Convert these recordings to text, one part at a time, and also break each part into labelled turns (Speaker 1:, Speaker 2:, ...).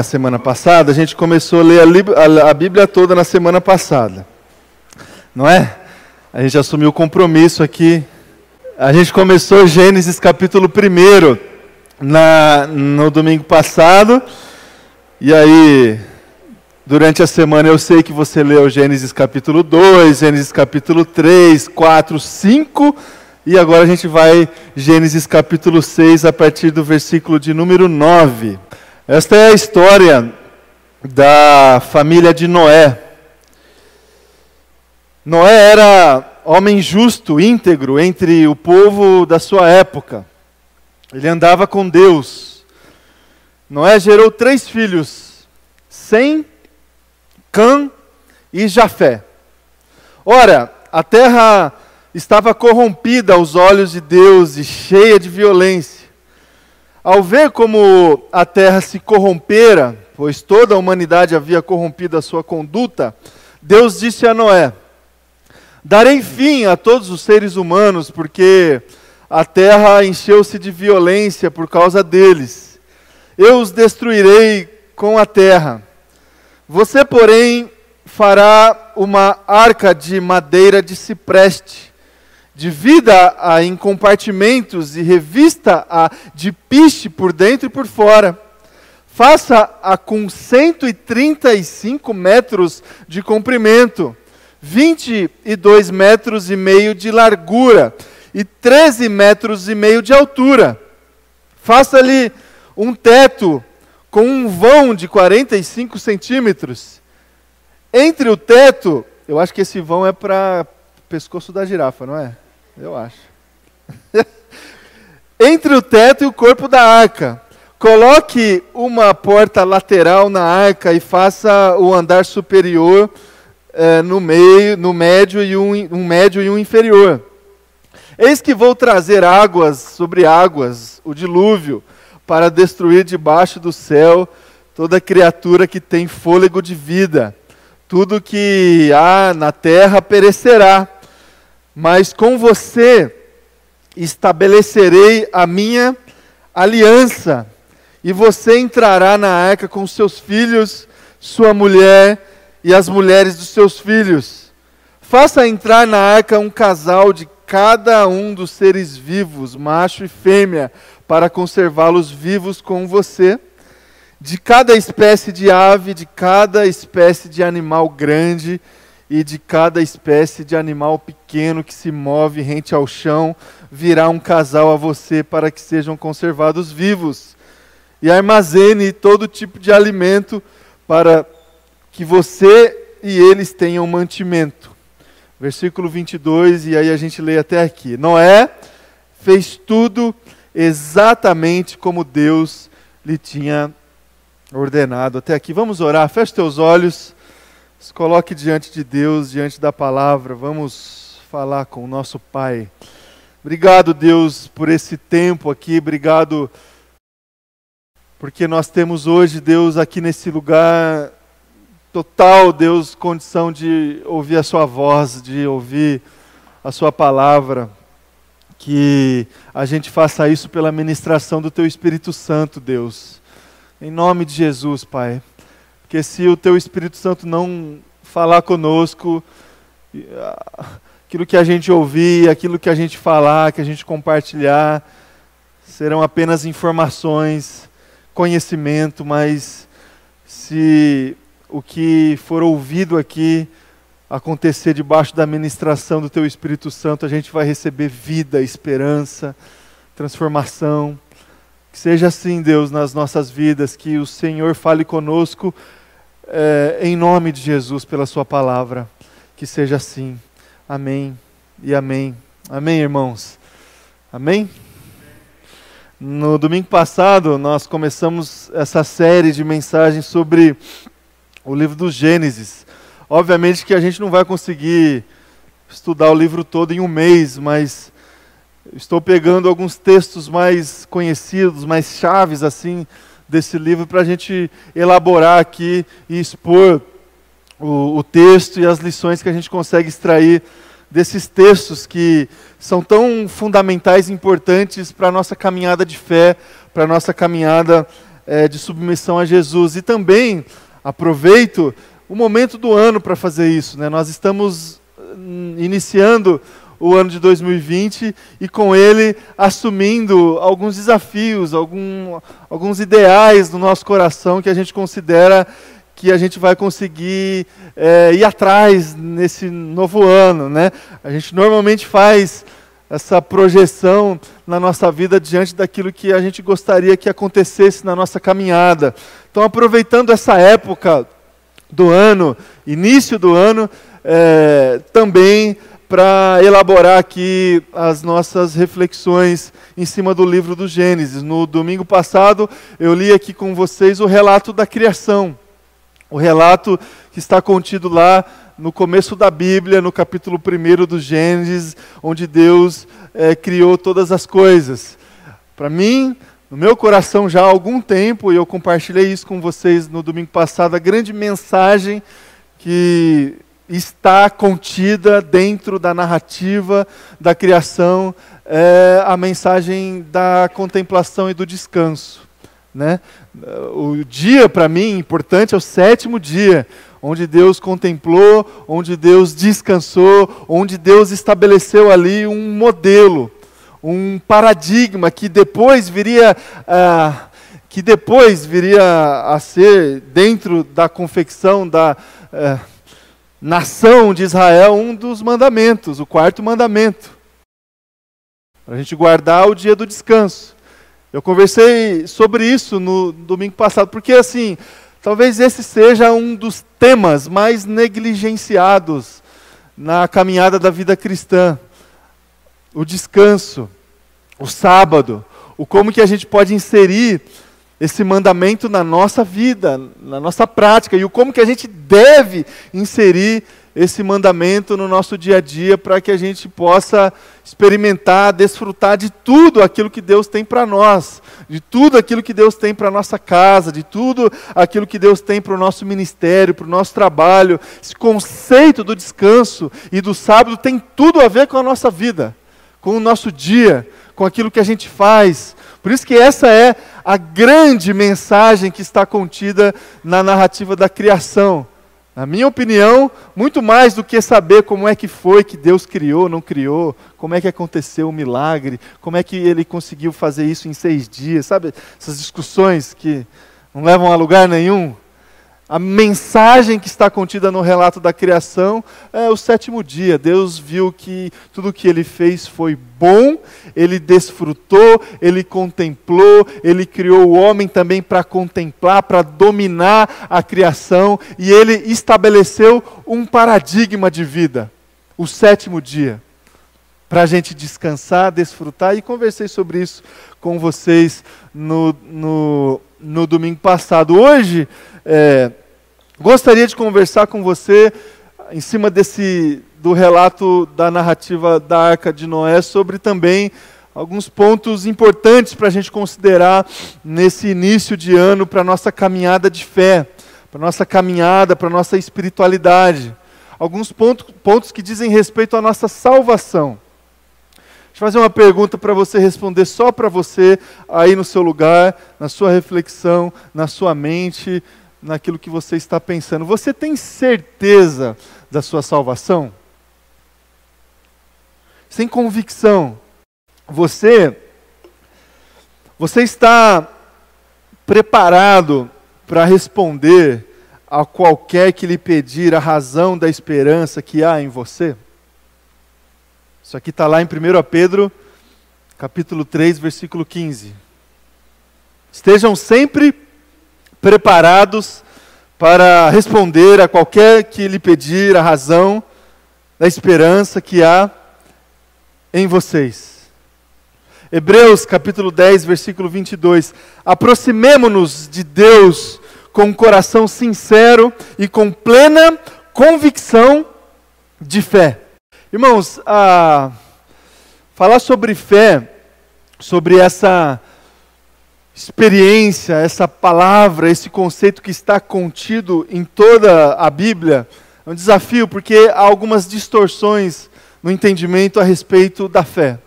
Speaker 1: Na semana passada, a gente começou a ler a, Bíblia toda na semana passada. Não é? A gente assumiu o compromisso aqui. A gente começou Gênesis capítulo 1 na, no domingo passado. E aí, durante a semana, eu sei que você leu Gênesis capítulo 2, Gênesis capítulo 3, 4, 5. E agora a gente vai Gênesis capítulo 6, a partir do versículo de número 9. Esta é a história da família de Noé. Noé era homem justo, íntegro entre o povo da sua época. Ele andava com Deus. Noé gerou três filhos: Sem, Cã e Jafé. Ora, a terra estava corrompida aos olhos de Deus e cheia de violência. Ao ver como a terra se corrompera, pois toda a humanidade havia corrompido a sua conduta, Deus disse a Noé: Darei fim a todos os seres humanos, porque a terra encheu-se de violência por causa deles. Eu os destruirei com a terra. Você, porém, fará uma arca de madeira de cipreste divida-a em compartimentos e revista-a de piche por dentro e por fora. Faça-a com 135 metros de comprimento, 22 metros e meio de largura e 13 metros e meio de altura. Faça-lhe um teto com um vão de 45 centímetros. Entre o teto, eu acho que esse vão é para pescoço da girafa, não é? Eu acho. Entre o teto e o corpo da arca. Coloque uma porta lateral na arca e faça o andar superior eh, no meio, no médio e um, um médio e um inferior. Eis que vou trazer águas sobre águas, o dilúvio, para destruir debaixo do céu toda criatura que tem fôlego de vida. Tudo que há na terra perecerá mas com você estabelecerei a minha aliança, e você entrará na arca com seus filhos, sua mulher e as mulheres dos seus filhos. Faça entrar na arca um casal de cada um dos seres vivos, macho e fêmea, para conservá-los vivos com você. De cada espécie de ave, de cada espécie de animal grande, e de cada espécie de animal pequeno que se move rente ao chão, virá um casal a você para que sejam conservados vivos. E armazene todo tipo de alimento para que você e eles tenham mantimento. Versículo 22, e aí a gente lê até aqui. Noé fez tudo exatamente como Deus lhe tinha ordenado. Até aqui, vamos orar. Feche teus olhos. Se coloque diante de Deus, diante da palavra, vamos falar com o nosso Pai. Obrigado, Deus, por esse tempo aqui, obrigado porque nós temos hoje, Deus, aqui nesse lugar total, Deus, condição de ouvir a Sua voz, de ouvir a Sua palavra. Que a gente faça isso pela ministração do Teu Espírito Santo, Deus. Em nome de Jesus, Pai. Porque se o teu Espírito Santo não falar conosco, aquilo que a gente ouvir, aquilo que a gente falar, que a gente compartilhar, serão apenas informações, conhecimento, mas se o que for ouvido aqui acontecer debaixo da ministração do Teu Espírito Santo, a gente vai receber vida, esperança, transformação. Que seja assim, Deus, nas nossas vidas, que o Senhor fale conosco é, em nome de Jesus, pela Sua palavra. Que seja assim. Amém e amém. Amém, irmãos. Amém? No domingo passado, nós começamos essa série de mensagens sobre o livro do Gênesis. Obviamente que a gente não vai conseguir estudar o livro todo em um mês, mas estou pegando alguns textos mais conhecidos, mais chaves assim desse livro para a gente elaborar aqui e expor o, o texto e as lições que a gente consegue extrair desses textos que são tão fundamentais e importantes para a nossa caminhada de fé, para a nossa caminhada é, de submissão a Jesus. E também aproveito o momento do ano para fazer isso. Né? Nós estamos hum, iniciando o ano de 2020 e com ele assumindo alguns desafios, algum, alguns ideais no nosso coração que a gente considera que a gente vai conseguir é, ir atrás nesse novo ano. Né? A gente normalmente faz essa projeção na nossa vida diante daquilo que a gente gostaria que acontecesse na nossa caminhada. Então, aproveitando essa época do ano, início do ano, é, também para elaborar aqui as nossas reflexões em cima do livro do Gênesis. No domingo passado, eu li aqui com vocês o relato da criação. O relato que está contido lá no começo da Bíblia, no capítulo 1 do Gênesis, onde Deus é, criou todas as coisas. Para mim, no meu coração já há algum tempo, e eu compartilhei isso com vocês no domingo passado, a grande mensagem que está contida dentro da narrativa da criação é a mensagem da contemplação e do descanso. Né? O dia, para mim, importante é o sétimo dia, onde Deus contemplou, onde Deus descansou, onde Deus estabeleceu ali um modelo, um paradigma que depois viria. Ah, que depois viria a ser, dentro da confecção da, eh, nação de Israel um dos mandamentos, o quarto mandamento. Para a gente guardar o dia do descanso. Eu conversei sobre isso no domingo passado, porque assim, talvez esse seja um dos temas mais negligenciados na caminhada da vida cristã. O descanso, o sábado, o como que a gente pode inserir esse mandamento na nossa vida, na nossa prática, e o como que a gente deve inserir esse mandamento no nosso dia a dia para que a gente possa experimentar, desfrutar de tudo aquilo que Deus tem para nós, de tudo aquilo que Deus tem para nossa casa, de tudo aquilo que Deus tem para o nosso ministério, para o nosso trabalho. Esse conceito do descanso e do sábado tem tudo a ver com a nossa vida, com o nosso dia, com aquilo que a gente faz. Por isso que essa é a grande mensagem que está contida na narrativa da criação. Na minha opinião, muito mais do que saber como é que foi que Deus criou, não criou, como é que aconteceu o milagre, como é que ele conseguiu fazer isso em seis dias, sabe? Essas discussões que não levam a lugar nenhum. A mensagem que está contida no relato da criação é o sétimo dia. Deus viu que tudo o que ele fez foi bom, ele desfrutou, ele contemplou, ele criou o homem também para contemplar, para dominar a criação, e ele estabeleceu um paradigma de vida, o sétimo dia, para a gente descansar, desfrutar, e conversei sobre isso com vocês no, no, no domingo passado. Hoje, é, Gostaria de conversar com você em cima desse do relato da narrativa da Arca de Noé sobre também alguns pontos importantes para a gente considerar nesse início de ano para nossa caminhada de fé, para nossa caminhada, para nossa espiritualidade. Alguns pontos, pontos que dizem respeito à nossa salvação. Fazer uma pergunta para você responder só para você, aí no seu lugar, na sua reflexão, na sua mente, naquilo que você está pensando. Você tem certeza da sua salvação? Sem convicção. Você você está preparado para responder a qualquer que lhe pedir a razão da esperança que há em você? Isso aqui está lá em 1 Pedro, capítulo 3, versículo 15. Estejam sempre preparados para responder a qualquer que lhe pedir a razão da esperança que há em vocês. Hebreus capítulo 10, versículo 22. Aproximemo-nos de Deus com um coração sincero e com plena convicção de fé. Irmãos, a falar sobre fé, sobre essa experiência, essa palavra, esse conceito que está contido em toda a Bíblia, é um desafio porque há algumas distorções no entendimento a respeito da fé.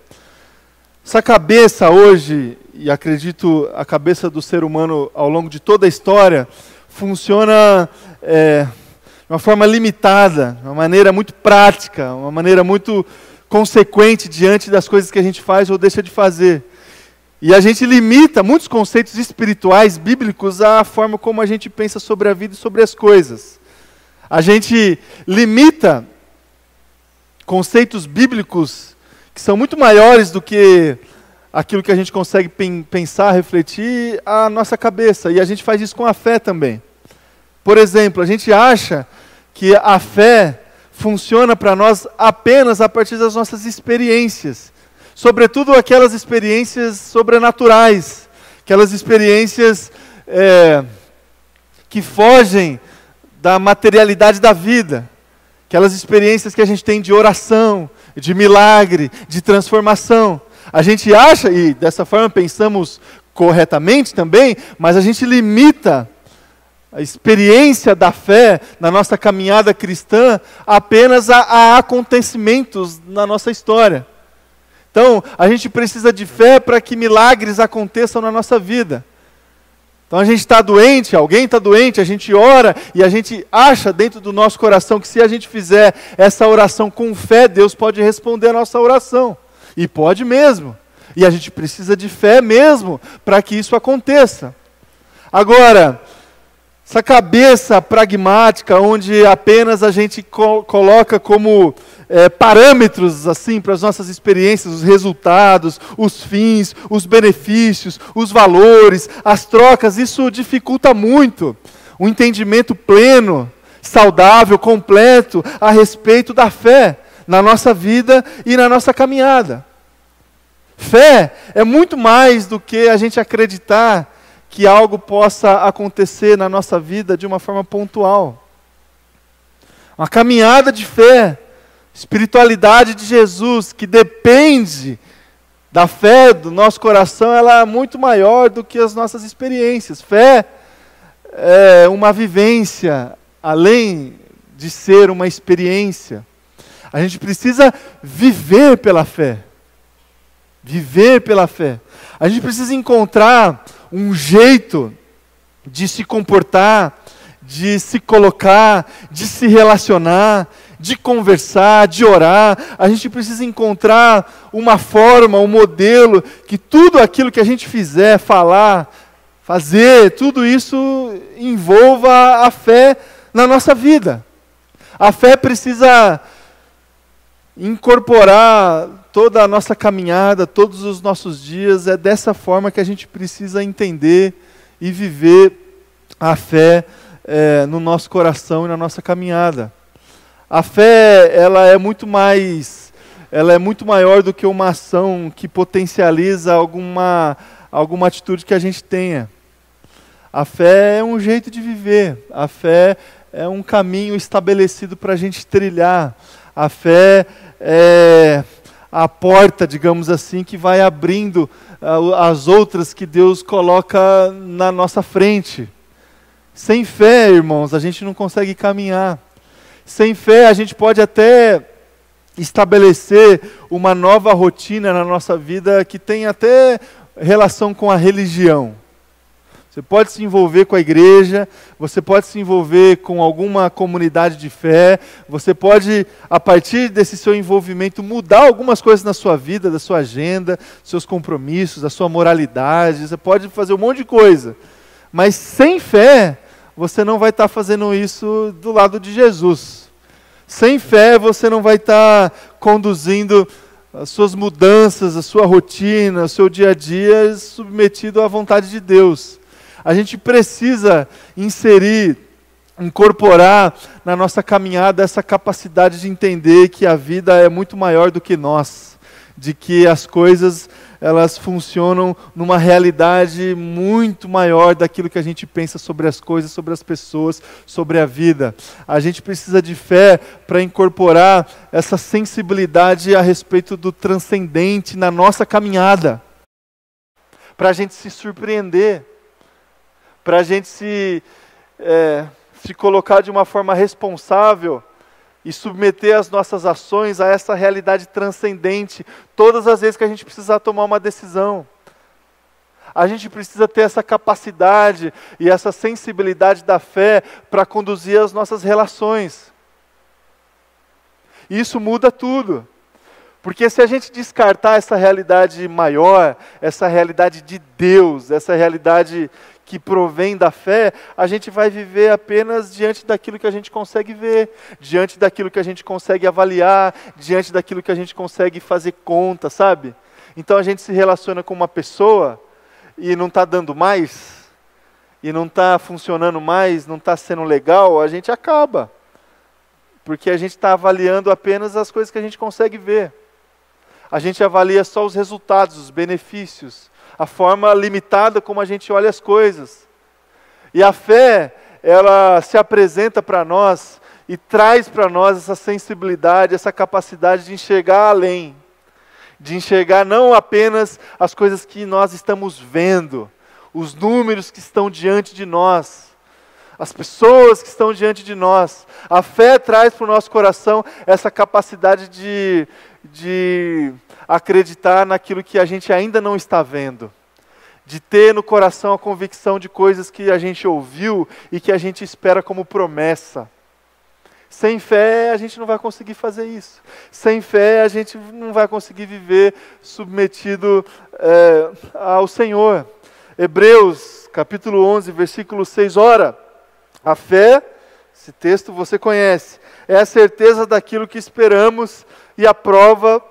Speaker 1: Essa cabeça hoje, e acredito a cabeça do ser humano ao longo de toda a história, funciona é, uma forma limitada, uma maneira muito prática, uma maneira muito consequente diante das coisas que a gente faz ou deixa de fazer. E a gente limita muitos conceitos espirituais, bíblicos, à forma como a gente pensa sobre a vida e sobre as coisas. A gente limita conceitos bíblicos que são muito maiores do que aquilo que a gente consegue pensar, refletir a nossa cabeça. E a gente faz isso com a fé também. Por exemplo, a gente acha que a fé funciona para nós apenas a partir das nossas experiências, sobretudo aquelas experiências sobrenaturais, aquelas experiências é, que fogem da materialidade da vida, aquelas experiências que a gente tem de oração, de milagre, de transformação. A gente acha, e dessa forma pensamos corretamente também, mas a gente limita a experiência da fé na nossa caminhada cristã apenas a, a acontecimentos na nossa história. Então, a gente precisa de fé para que milagres aconteçam na nossa vida. Então a gente está doente, alguém está doente, a gente ora e a gente acha dentro do nosso coração que se a gente fizer essa oração com fé, Deus pode responder a nossa oração. E pode mesmo. E a gente precisa de fé mesmo para que isso aconteça. Agora, essa cabeça pragmática, onde apenas a gente co coloca como é, parâmetros assim para as nossas experiências, os resultados, os fins, os benefícios, os valores, as trocas, isso dificulta muito o entendimento pleno, saudável, completo a respeito da fé na nossa vida e na nossa caminhada. Fé é muito mais do que a gente acreditar que algo possa acontecer na nossa vida de uma forma pontual. Uma caminhada de fé, espiritualidade de Jesus, que depende da fé do nosso coração, ela é muito maior do que as nossas experiências. Fé é uma vivência, além de ser uma experiência. A gente precisa viver pela fé. Viver pela fé. A gente precisa encontrar um jeito de se comportar, de se colocar, de se relacionar, de conversar, de orar. A gente precisa encontrar uma forma, um modelo que tudo aquilo que a gente fizer, falar, fazer, tudo isso envolva a fé na nossa vida. A fé precisa incorporar toda a nossa caminhada, todos os nossos dias, é dessa forma que a gente precisa entender e viver a fé é, no nosso coração e na nossa caminhada. A fé, ela é muito mais, ela é muito maior do que uma ação que potencializa alguma, alguma atitude que a gente tenha. A fé é um jeito de viver, a fé é um caminho estabelecido para a gente trilhar. A fé é a porta, digamos assim, que vai abrindo uh, as outras que Deus coloca na nossa frente. Sem fé, irmãos, a gente não consegue caminhar. Sem fé, a gente pode até estabelecer uma nova rotina na nossa vida que tem até relação com a religião. Você pode se envolver com a igreja, você pode se envolver com alguma comunidade de fé, você pode, a partir desse seu envolvimento, mudar algumas coisas na sua vida, da sua agenda, seus compromissos, da sua moralidade, você pode fazer um monte de coisa. Mas sem fé, você não vai estar fazendo isso do lado de Jesus. Sem fé, você não vai estar conduzindo as suas mudanças, a sua rotina, o seu dia a dia submetido à vontade de Deus a gente precisa inserir, incorporar na nossa caminhada essa capacidade de entender que a vida é muito maior do que nós, de que as coisas elas funcionam numa realidade muito maior daquilo que a gente pensa sobre as coisas, sobre as pessoas, sobre a vida. A gente precisa de fé para incorporar essa sensibilidade a respeito do transcendente na nossa caminhada, para a gente se surpreender para a gente se, é, se colocar de uma forma responsável e submeter as nossas ações a essa realidade transcendente todas as vezes que a gente precisar tomar uma decisão. A gente precisa ter essa capacidade e essa sensibilidade da fé para conduzir as nossas relações. E isso muda tudo. Porque se a gente descartar essa realidade maior, essa realidade de Deus, essa realidade que provém da fé, a gente vai viver apenas diante daquilo que a gente consegue ver, diante daquilo que a gente consegue avaliar, diante daquilo que a gente consegue fazer conta, sabe? Então a gente se relaciona com uma pessoa e não está dando mais, e não está funcionando mais, não está sendo legal, a gente acaba. Porque a gente está avaliando apenas as coisas que a gente consegue ver a gente avalia só os resultados, os benefícios, a forma limitada como a gente olha as coisas. E a fé, ela se apresenta para nós e traz para nós essa sensibilidade, essa capacidade de enxergar além, de enxergar não apenas as coisas que nós estamos vendo, os números que estão diante de nós, as pessoas que estão diante de nós. A fé traz para o nosso coração essa capacidade de, de acreditar naquilo que a gente ainda não está vendo, de ter no coração a convicção de coisas que a gente ouviu e que a gente espera como promessa. Sem fé a gente não vai conseguir fazer isso. Sem fé a gente não vai conseguir viver submetido é, ao Senhor. Hebreus capítulo 11, versículo 6. Ora, a fé, esse texto você conhece, é a certeza daquilo que esperamos e a prova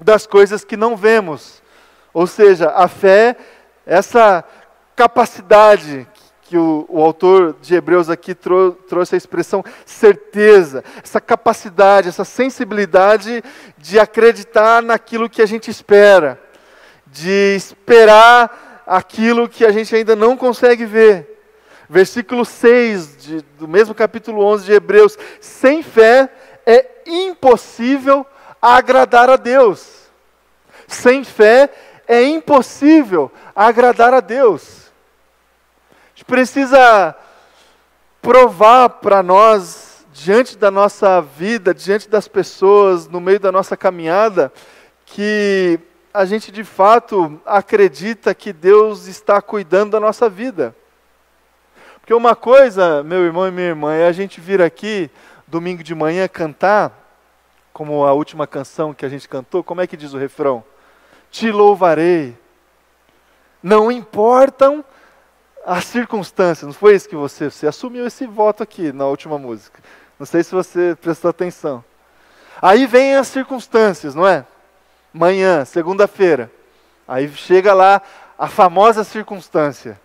Speaker 1: das coisas que não vemos. Ou seja, a fé, essa capacidade que o, o autor de Hebreus aqui trou trouxe a expressão certeza, essa capacidade, essa sensibilidade de acreditar naquilo que a gente espera, de esperar aquilo que a gente ainda não consegue ver. Versículo 6 de, do mesmo capítulo 11 de Hebreus: sem fé é impossível agradar a Deus. Sem fé é impossível agradar a Deus. A gente precisa provar para nós, diante da nossa vida, diante das pessoas, no meio da nossa caminhada, que a gente de fato acredita que Deus está cuidando da nossa vida. Porque uma coisa, meu irmão e minha irmã, é a gente vir aqui domingo de manhã cantar como a última canção que a gente cantou, como é que diz o refrão? Te louvarei. Não importam as circunstâncias. Não foi isso que você, você assumiu esse voto aqui na última música. Não sei se você prestou atenção. Aí vem as circunstâncias, não é? Manhã, segunda-feira. Aí chega lá a famosa circunstância.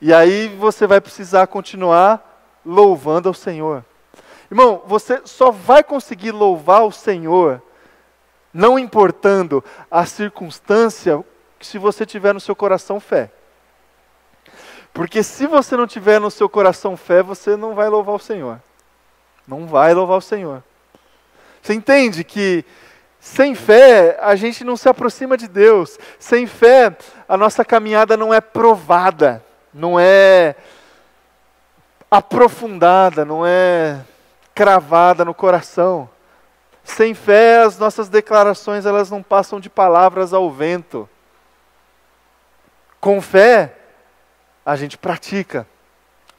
Speaker 1: E aí você vai precisar continuar louvando ao Senhor. Irmão, você só vai conseguir louvar o Senhor, não importando a circunstância, se você tiver no seu coração fé. Porque se você não tiver no seu coração fé, você não vai louvar o Senhor. Não vai louvar o Senhor. Você entende que sem fé a gente não se aproxima de Deus. Sem fé a nossa caminhada não é provada, não é aprofundada, não é cravada no coração. Sem fé, as nossas declarações elas não passam de palavras ao vento. Com fé, a gente pratica.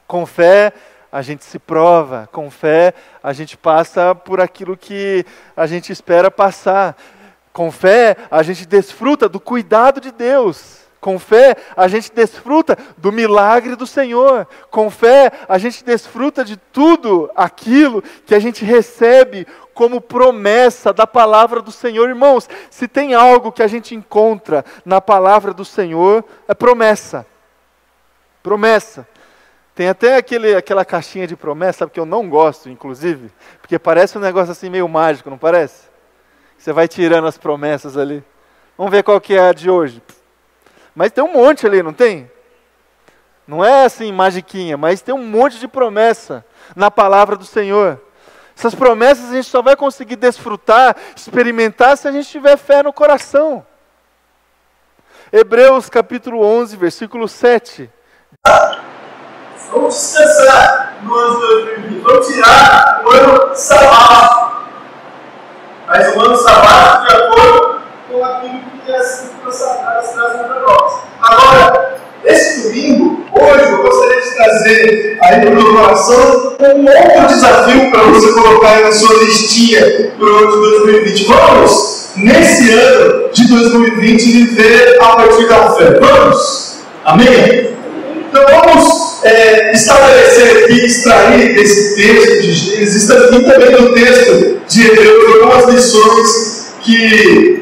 Speaker 1: Com fé, a gente se prova. Com fé, a gente passa por aquilo que a gente espera passar. Com fé, a gente desfruta do cuidado de Deus. Com fé, a gente desfruta do milagre do Senhor. Com fé, a gente desfruta de tudo aquilo que a gente recebe como promessa da palavra do Senhor. Irmãos, se tem algo que a gente encontra na palavra do Senhor, é promessa. Promessa. Tem até aquele, aquela caixinha de promessa, que eu não gosto, inclusive, porque parece um negócio assim meio mágico, não parece? Você vai tirando as promessas ali. Vamos ver qual que é a de hoje. Mas tem um monte ali, não tem? Não é assim magiquinha, mas tem um monte de promessa na palavra do Senhor. Essas promessas a gente só vai conseguir desfrutar, experimentar se a gente tiver fé no coração. Hebreus capítulo 11, versículo 7.
Speaker 2: Vamos descansar no ano 2020. Vamos tirar o ano sabático. Mas o ano sabático de acordo com aquilo que as escrituras para nós. Agora, esse domingo, hoje, eu gostaria de trazer aí para o meu coração um outro desafio para você colocar aí na sua listinha para o ano de 2020. Vamos, nesse ano de 2020, viver a partir da fé. Vamos? Amém? Então vamos é, estabelecer aqui, extrair desse texto de Gênesis e também do texto de Hebreus algumas lições que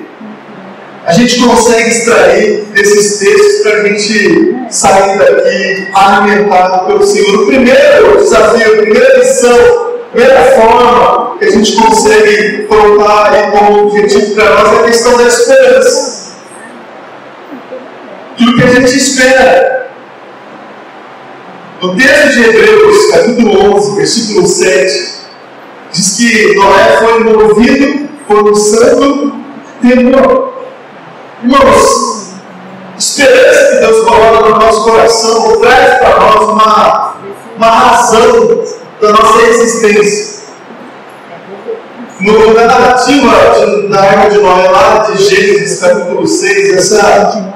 Speaker 2: a gente consegue extrair desses textos para a gente sair daqui alimentado pelo Senhor. O primeiro desafio, a primeira lição, a primeira forma que a gente consegue colocar aí como objetivo para nós é a questão da esperança. E o que a gente espera. No texto de Hebreus, capítulo 11, versículo 7, diz que Noé foi movido por um santo temor. Irmãos, esperança que Deus coloca no nosso coração traz para nós uma, uma razão da nossa existência. No, na narrativa de, da época de Noé, lá de Gênesis capítulo 6, essa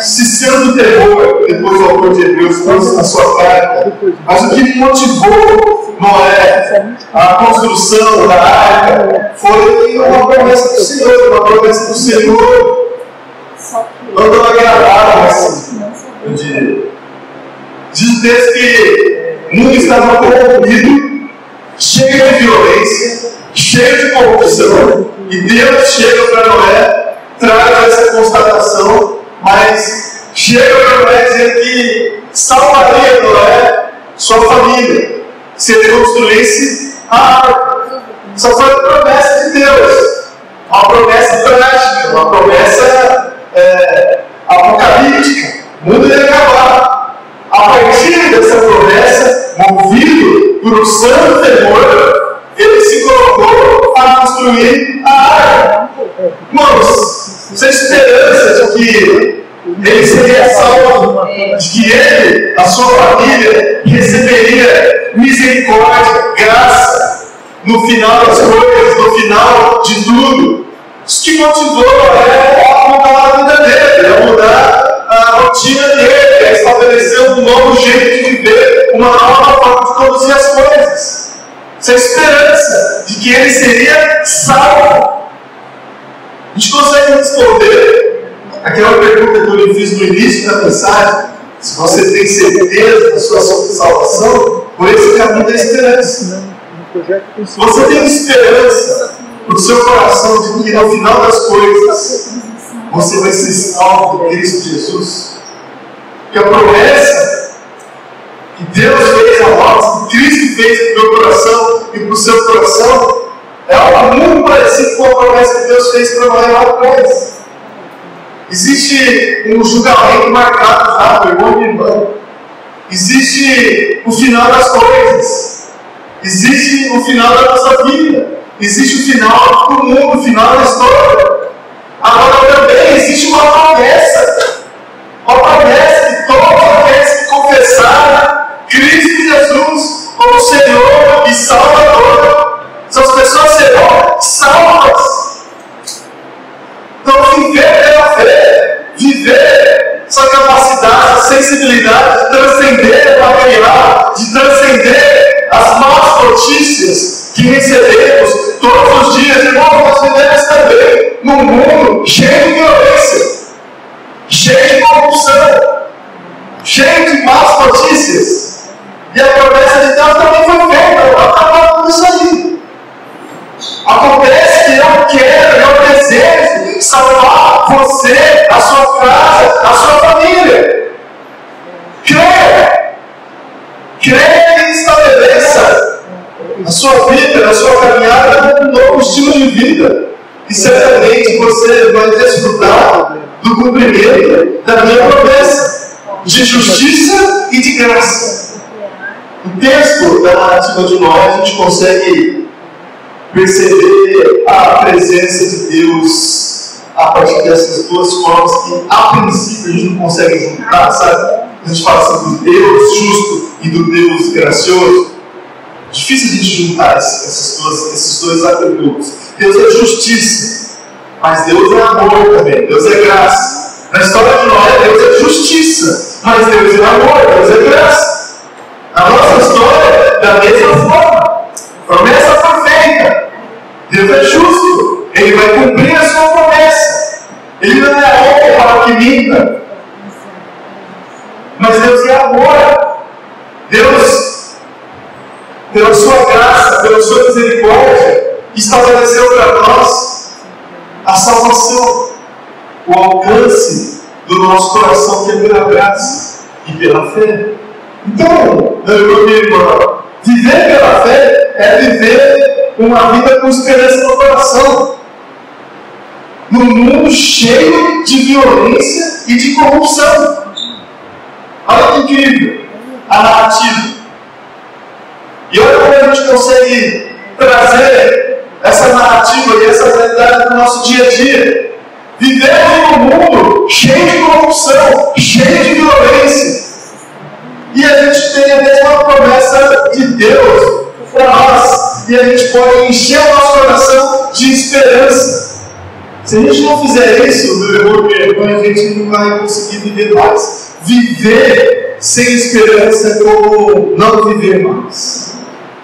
Speaker 2: se sendo terror, depois o autor de Hebreus trouxe na sua carta, mas o que motivou Noé a construção da arca foi uma promessa do Senhor, uma promessa do Senhor mandou agradar assim, eu diria. Diz o texto que mundo estava corrompido, cheio de violência, cheio de corrupção, e Deus chega para Noé traz essa constatação, mas chega para Noé dizer que salvaria Noé, sua família, se ele construísse a arca. Só foi uma promessa de Deus, uma promessa prática, uma promessa é, apocalíptica. O mundo ia acabar. A partir dessa promessa, movido por um santo temor, ele se colocou a construir a arca. Irmãos, essa esperança de que ele seria salvo, de que ele, a sua família, receberia misericórdia, graça no final das coisas, no final de tudo. Isso que motivou é a mudar a vida dele, a mudar a rotina dele, a estabelecer um novo jeito de viver, uma nova forma de conduzir as coisas. Essa esperança de que ele seria salvo. A gente consegue responder aquela pergunta que eu lhe fiz no início da mensagem: se você tem certeza da sua salvação, por esse caminho da esperança. Você tem esperança no seu coração de que no final das coisas você vai ser salvo por Cristo Jesus? Que a promessa que Deus fez a nós, que Cristo fez para o meu coração e para o seu coração, é algo muito parecido com a promessa que Deus fez para Noé lá atrás. Existe um julgamento marcado já, de irmão. Existe o final das coisas. Existe o final da nossa vida. Existe o final do mundo, o final da história. Agora também existe uma promessa. Uma promessa que todos aqueles que confessaram Cristo Jesus como Senhor e Salvador essas pessoas serão salvas. Então, viver pela fé, viver essa capacidade, essa sensibilidade de transcender o material, de transcender as más notícias que recebemos todos os dias. Irmão, nós vivemos também num mundo cheio de violência, cheio de corrupção, cheio de más notícias. E a promessa de Deus também foi feita para acabar com isso aí. Acontece que eu quero, eu desejo salvar você, a sua casa, a sua família. Creia. Creia e estabeleça a sua vida, a sua caminhada um novo estilo de vida. E certamente você vai desfrutar do cumprimento da minha promessa de justiça e de graça. O texto da narrativa de Noé a gente consegue perceber a presença de Deus a partir dessas duas formas que, a princípio, a gente não consegue juntar, sabe? A gente fala assim do Deus justo e do Deus gracioso. Difícil a gente juntar esses dois, esses dois atributos. Deus é justiça, mas Deus é amor também, Deus é graça. Na história de Noé, Deus é justiça, mas Deus é amor, Deus é graça. A nossa história, da mesma forma, promessa foi feita. Deus é justo, Ele vai cumprir a sua promessa. Ele não é homem para que minta. Mas Deus é amor. Deus, pela sua graça, pela sua misericórdia, estabeleceu para nós a salvação, o alcance do nosso coração, que é pela graça e pela fé. Então, meu irmão, viver pela fé é viver uma vida com esperança no coração. Num mundo cheio de violência e de corrupção. Olha que incrível a narrativa. E olha como a gente consegue trazer essa narrativa e essa realidade para o nosso dia a dia. Vivemos em um mundo cheio de corrupção, cheio de violência. E a gente tem a mesma promessa de Deus para nós. E a gente pode encher o nosso coração de esperança. Se a gente não fizer isso, meu irmão, irmã, a gente não vai conseguir viver mais. Viver sem esperança é como não viver mais.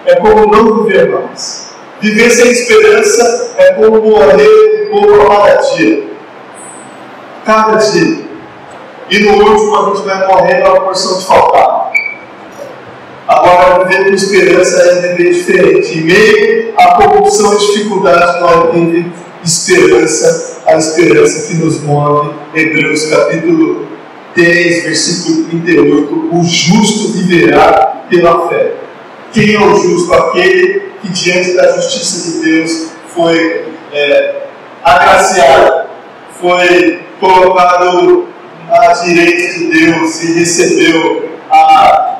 Speaker 2: É como não viver mais. Viver sem esperança é como morrer pouco a cada dia. Cada dia. E no último a gente vai morrer na porção de faltar. Agora, viver com esperança é viver diferente. Em meio à corrupção e dificuldade, nós temos esperança, a esperança que nos move. Hebreus capítulo 10, versículo 38. O justo viverá pela fé. Quem é o justo? Aquele que, diante da justiça de Deus, foi é, agraciado, foi colocado à direita de Deus e recebeu a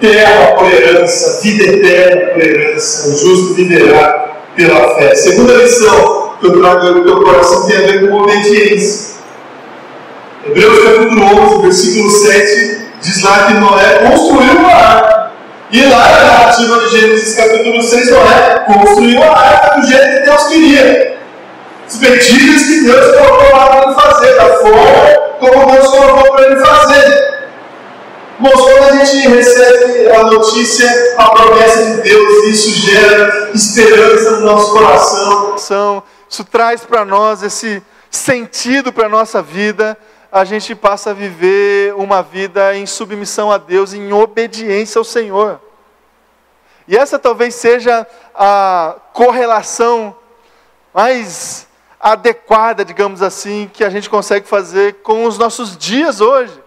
Speaker 2: terra por herança, vida eterna por herança. O justo viverá pela fé. Segunda lição que eu trago no teu coração tem a ver com obediência. Hebreus capítulo 11, versículo 7, diz lá que Noé construiu uma arca. E lá na narrativa de Gênesis capítulo 6, Noé construiu a arca do jeito que Deus queria. Os pedidos que Deus colocou lá para ele fazer, da forma como Deus colocou para ele fazer. Irmãos, quando a gente recebe a notícia, a promessa de Deus, isso gera esperança no nosso coração.
Speaker 1: Isso traz para nós esse sentido para a nossa vida. A gente passa a viver uma vida em submissão a Deus, em obediência ao Senhor. E essa talvez seja a correlação mais adequada, digamos assim, que a gente consegue fazer com os nossos dias hoje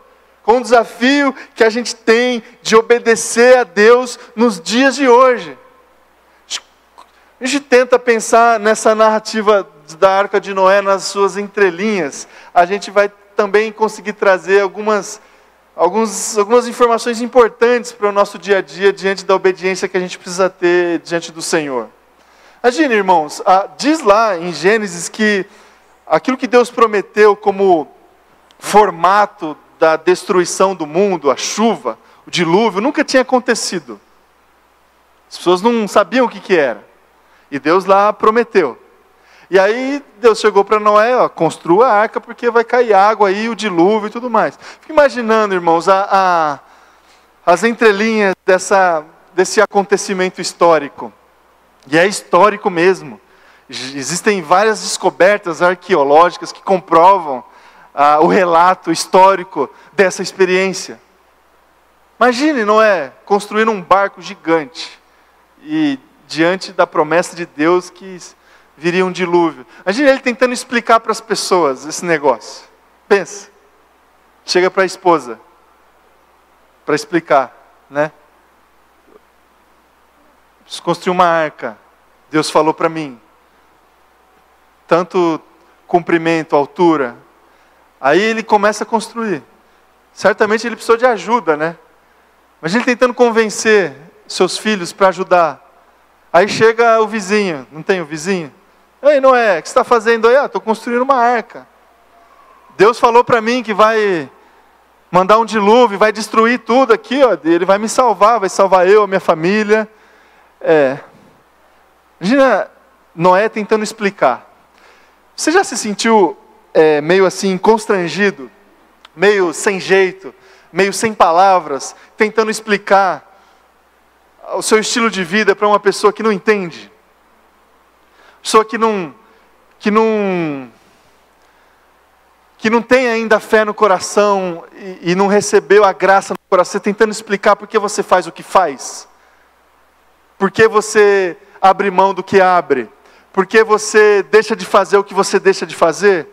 Speaker 1: com o desafio que a gente tem de obedecer a Deus nos dias de hoje. A gente tenta pensar nessa narrativa da Arca de Noé nas suas entrelinhas. A gente vai também conseguir trazer algumas, alguns, algumas informações importantes para o nosso dia a dia diante da obediência que a gente precisa ter diante do Senhor. Imagine, irmãos, diz lá em Gênesis que aquilo que Deus prometeu como formato da destruição do mundo, a chuva, o dilúvio, nunca tinha acontecido. As pessoas não sabiam o que, que era. E Deus lá prometeu. E aí Deus chegou para Noé, ó, construa a arca porque vai cair água aí, o dilúvio e tudo mais. Fique imaginando, irmãos, a, a, as entrelinhas dessa, desse acontecimento histórico. E é histórico mesmo. Existem várias descobertas arqueológicas que comprovam ah, o relato histórico dessa experiência. Imagine, não é? Construir um barco gigante e diante da promessa de Deus que viria um dilúvio. Imagine ele tentando explicar para as pessoas esse negócio. Pensa. Chega para a esposa para explicar, né? Preciso construir uma arca. Deus falou para mim. Tanto comprimento, altura, Aí ele começa a construir. Certamente ele precisou de ajuda, né? Mas ele tentando convencer seus filhos para ajudar. Aí chega o vizinho, não tem o vizinho? Ei, Noé, o que você está fazendo aí? Ah, estou construindo uma arca. Deus falou para mim que vai mandar um dilúvio, vai destruir tudo aqui, ó. Ele vai me salvar, vai salvar eu, a minha família. É. Imagina Noé tentando explicar. Você já se sentiu é, meio assim constrangido meio sem jeito, meio sem palavras, tentando explicar o seu estilo de vida para uma pessoa que não entende. Pessoa que não que não que não tem ainda fé no coração e, e não recebeu a graça no coração, tentando explicar por que você faz o que faz. Por que você abre mão do que abre? Por que você deixa de fazer o que você deixa de fazer?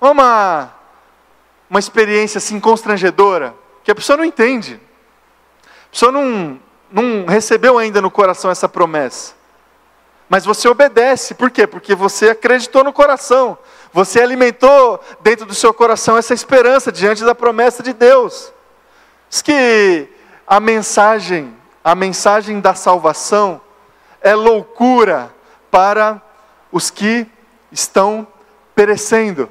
Speaker 1: Uma, uma experiência assim constrangedora, que a pessoa não entende. A pessoa não, não recebeu ainda no coração essa promessa. Mas você obedece, por quê? Porque você acreditou no coração, você alimentou dentro do seu coração essa esperança diante da promessa de Deus. Diz que a mensagem, a mensagem da salvação é loucura para os que estão perecendo,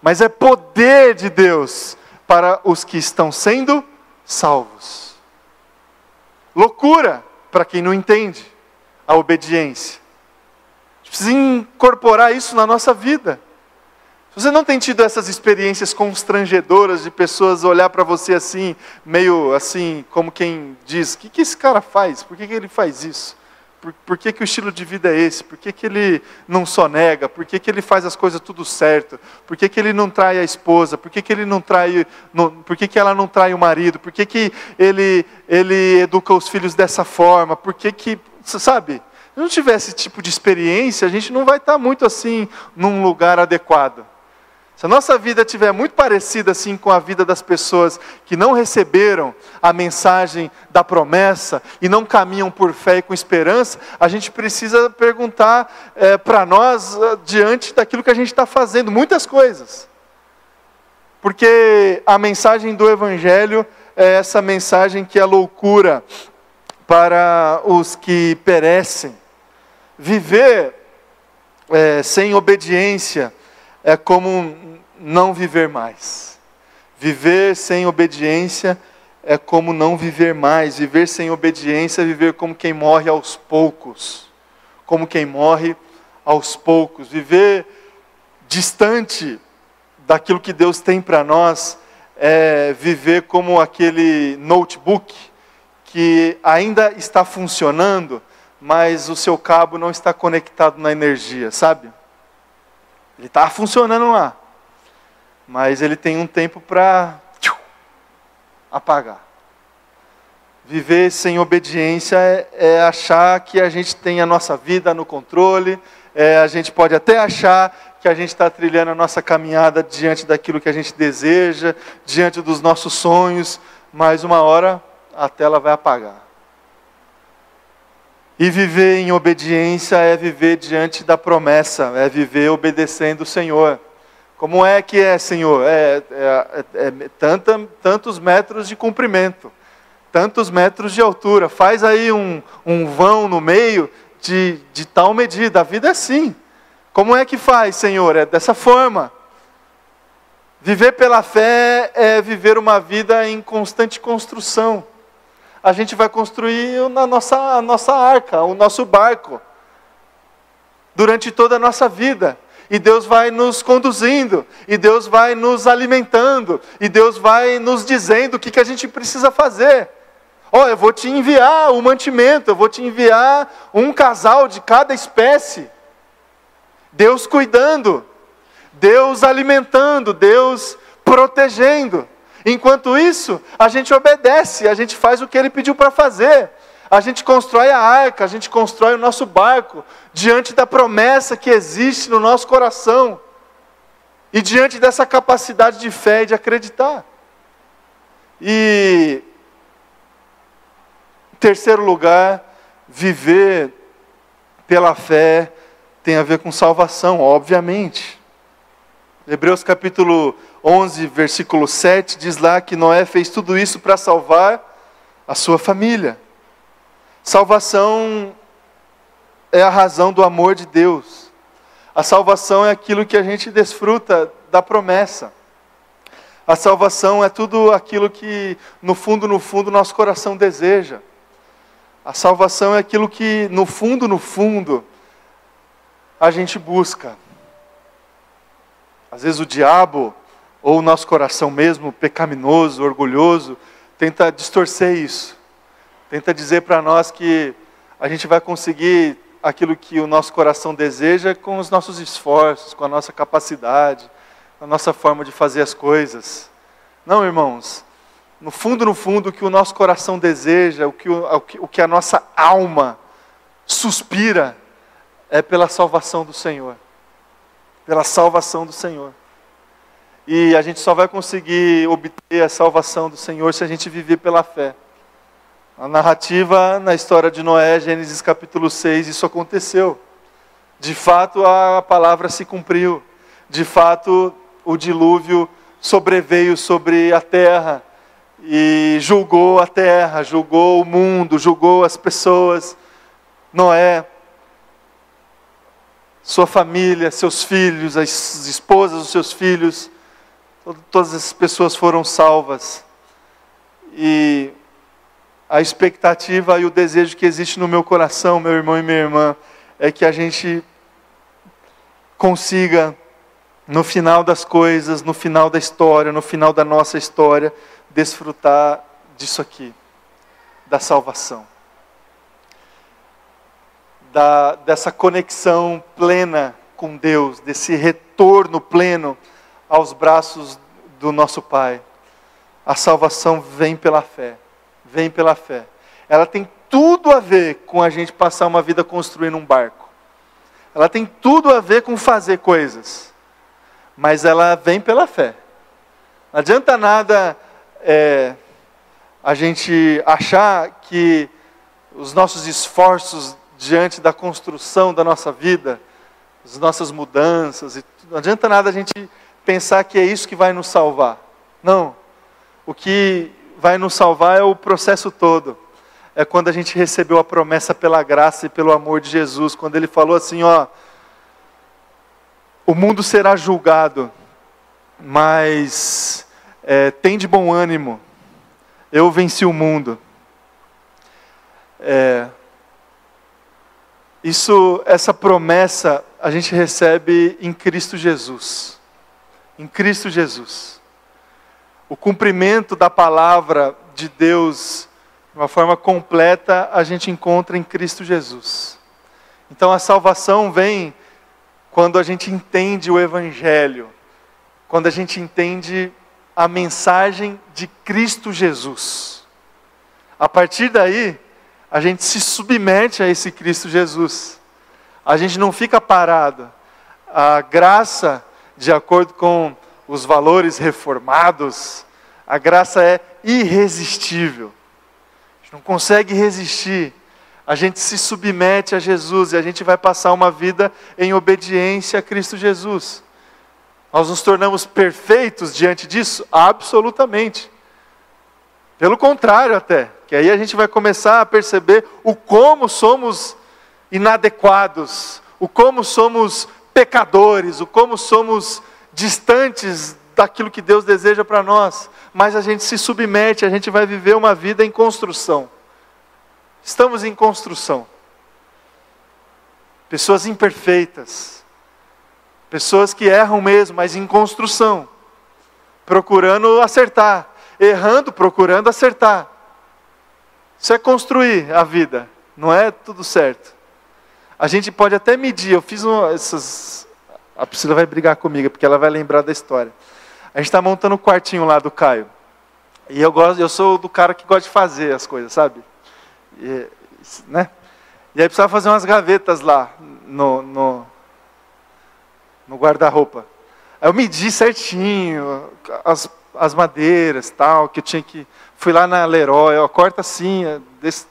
Speaker 1: mas é poder de Deus para os que estão sendo salvos. Loucura para quem não entende a obediência. A gente precisa incorporar isso na nossa vida. Se você não tem tido essas experiências constrangedoras de pessoas olhar para você assim, meio assim, como quem diz: o que, que esse cara faz? Por que, que ele faz isso? Por, por, que, que o estilo de vida é esse? Por que, que ele não sonega? Por que, que ele faz as coisas tudo certo? Por que, que ele não trai a esposa? Por que, que ele não trai, não, por que, que ela não trai o marido? Por que, que ele, ele educa os filhos dessa forma? Por que que, sabe? Se não tiver esse tipo de experiência, a gente não vai estar muito assim num lugar adequado. Se a nossa vida estiver muito parecida assim com a vida das pessoas que não receberam a mensagem da promessa e não caminham por fé e com esperança, a gente precisa perguntar é, para nós, ah, diante daquilo que a gente está fazendo, muitas coisas. Porque a mensagem do Evangelho é essa mensagem que é loucura para os que perecem. Viver é, sem obediência é como não viver mais. Viver sem obediência é como não viver mais. Viver sem obediência é viver como quem morre aos poucos. Como quem morre aos poucos. Viver distante daquilo que Deus tem para nós é viver como aquele notebook que ainda está funcionando, mas o seu cabo não está conectado na energia, sabe? Ele está funcionando lá, mas ele tem um tempo para apagar. Viver sem obediência é, é, achar que a gente tem a nossa vida no controle, é, a gente pode até achar que a gente está trilhando a nossa caminhada diante daquilo que a gente deseja, diante dos nossos sonhos, mas uma hora a tela vai apagar. E viver em obediência é viver diante da promessa, é viver obedecendo o Senhor. Como é que é, Senhor? É, é, é, é tanta, tantos metros de comprimento, tantos metros de altura. Faz aí um, um vão no meio de, de tal medida. A vida é assim. Como é que faz, Senhor? É dessa forma. Viver pela fé é viver uma vida em constante construção a gente vai construir a nossa, a nossa arca, o nosso barco, durante toda a nossa vida. E Deus vai nos conduzindo, e Deus vai nos alimentando, e Deus vai nos dizendo o que, que a gente precisa fazer. Ó, oh, eu vou te enviar o mantimento, eu vou te enviar um casal de cada espécie. Deus cuidando, Deus alimentando, Deus protegendo. Enquanto isso, a gente obedece, a gente faz o que ele pediu para fazer. A gente constrói a arca, a gente constrói o nosso barco diante da promessa que existe no nosso coração e diante dessa capacidade de fé e de acreditar. E em terceiro lugar, viver pela fé tem a ver com salvação, obviamente. Hebreus capítulo 11, versículo 7, diz lá que Noé fez tudo isso para salvar a sua família. Salvação é a razão do amor de Deus. A salvação é aquilo que a gente desfruta da promessa. A salvação é tudo aquilo que, no fundo, no fundo, nosso coração deseja. A salvação é aquilo que, no fundo, no fundo, a gente busca. Às vezes o diabo ou o nosso coração mesmo, pecaminoso, orgulhoso, tenta distorcer isso. Tenta dizer para nós que a gente vai conseguir aquilo que o nosso coração deseja com os nossos esforços, com a nossa capacidade, a nossa forma de fazer as coisas. Não, irmãos. No fundo, no fundo, o que o nosso coração deseja, o que, o, o que a nossa alma suspira, é pela salvação do Senhor. Pela salvação do Senhor. E a gente só vai conseguir obter a salvação do Senhor se a gente viver pela fé. A narrativa na história de Noé, Gênesis capítulo 6, isso aconteceu. De fato, a palavra se cumpriu. De fato, o dilúvio sobreveio sobre a terra e julgou a terra, julgou o mundo, julgou as pessoas. Noé, sua família, seus filhos, as esposas dos seus filhos, todas essas pessoas foram salvas. E a expectativa e o desejo que existe no meu coração, meu irmão e minha irmã, é que a gente consiga, no final das coisas, no final da história, no final da nossa história, desfrutar disso aqui, da salvação. Da, dessa conexão plena com Deus, desse retorno pleno aos braços do nosso Pai. A salvação vem pela fé. Vem pela fé. Ela tem tudo a ver com a gente passar uma vida construindo um barco. Ela tem tudo a ver com fazer coisas. Mas ela vem pela fé. Não adianta nada é, a gente achar que os nossos esforços diante da construção da nossa vida, as nossas mudanças, não adianta nada a gente pensar que é isso que vai nos salvar. Não. O que vai nos salvar é o processo todo. É quando a gente recebeu a promessa pela graça e pelo amor de Jesus, quando ele falou assim, ó, o mundo será julgado, mas é, tem de bom ânimo, eu venci o mundo. É, isso, essa promessa a gente recebe em Cristo Jesus em Cristo Jesus. O cumprimento da palavra de Deus de uma forma completa a gente encontra em Cristo Jesus. Então a salvação vem quando a gente entende o Evangelho, quando a gente entende a mensagem de Cristo Jesus. A partir daí, a gente se submete a esse Cristo Jesus. A gente não fica parado. A graça de acordo com os valores reformados, a graça é irresistível. A gente não consegue resistir. A gente se submete a Jesus e a gente vai passar uma vida em obediência a Cristo Jesus. Nós nos tornamos perfeitos diante disso? Absolutamente. Pelo contrário, até, que aí a gente vai começar a perceber o como somos inadequados, o como somos pecadores, o como somos distantes daquilo que Deus deseja para nós, mas a gente se submete, a gente vai viver uma vida em construção. Estamos em construção. Pessoas imperfeitas, pessoas que erram mesmo, mas em construção, procurando acertar, errando, procurando acertar. Isso é construir a vida, não é tudo certo. A gente pode até medir. Eu fiz um, essas. A Priscila vai brigar comigo, porque ela vai lembrar da história. A gente está montando o um quartinho lá do Caio. E eu, gosto, eu sou do cara que gosta de fazer as coisas, sabe? E, né? e aí precisava fazer umas gavetas lá no, no, no guarda-roupa. Aí eu medi certinho as, as madeiras tal, que eu tinha que. Fui lá na Leroy, ó, corta assim, desse,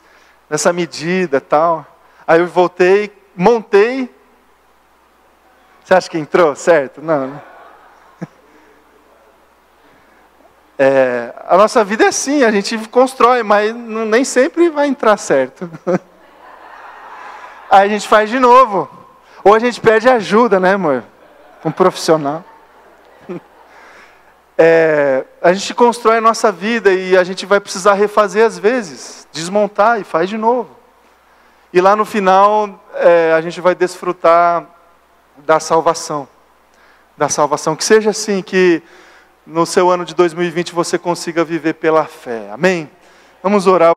Speaker 1: dessa medida tal. Aí eu voltei, montei. Você acha que entrou certo? Não. Né? É, a nossa vida é assim, a gente constrói, mas não, nem sempre vai entrar certo. Aí a gente faz de novo. Ou a gente pede ajuda, né, amor? Um profissional. É, a gente constrói a nossa vida e a gente vai precisar refazer às vezes, desmontar e faz de novo. E lá no final, é, a gente vai desfrutar da salvação. Da salvação. Que seja assim, que no seu ano de 2020 você consiga viver pela fé. Amém? Vamos orar.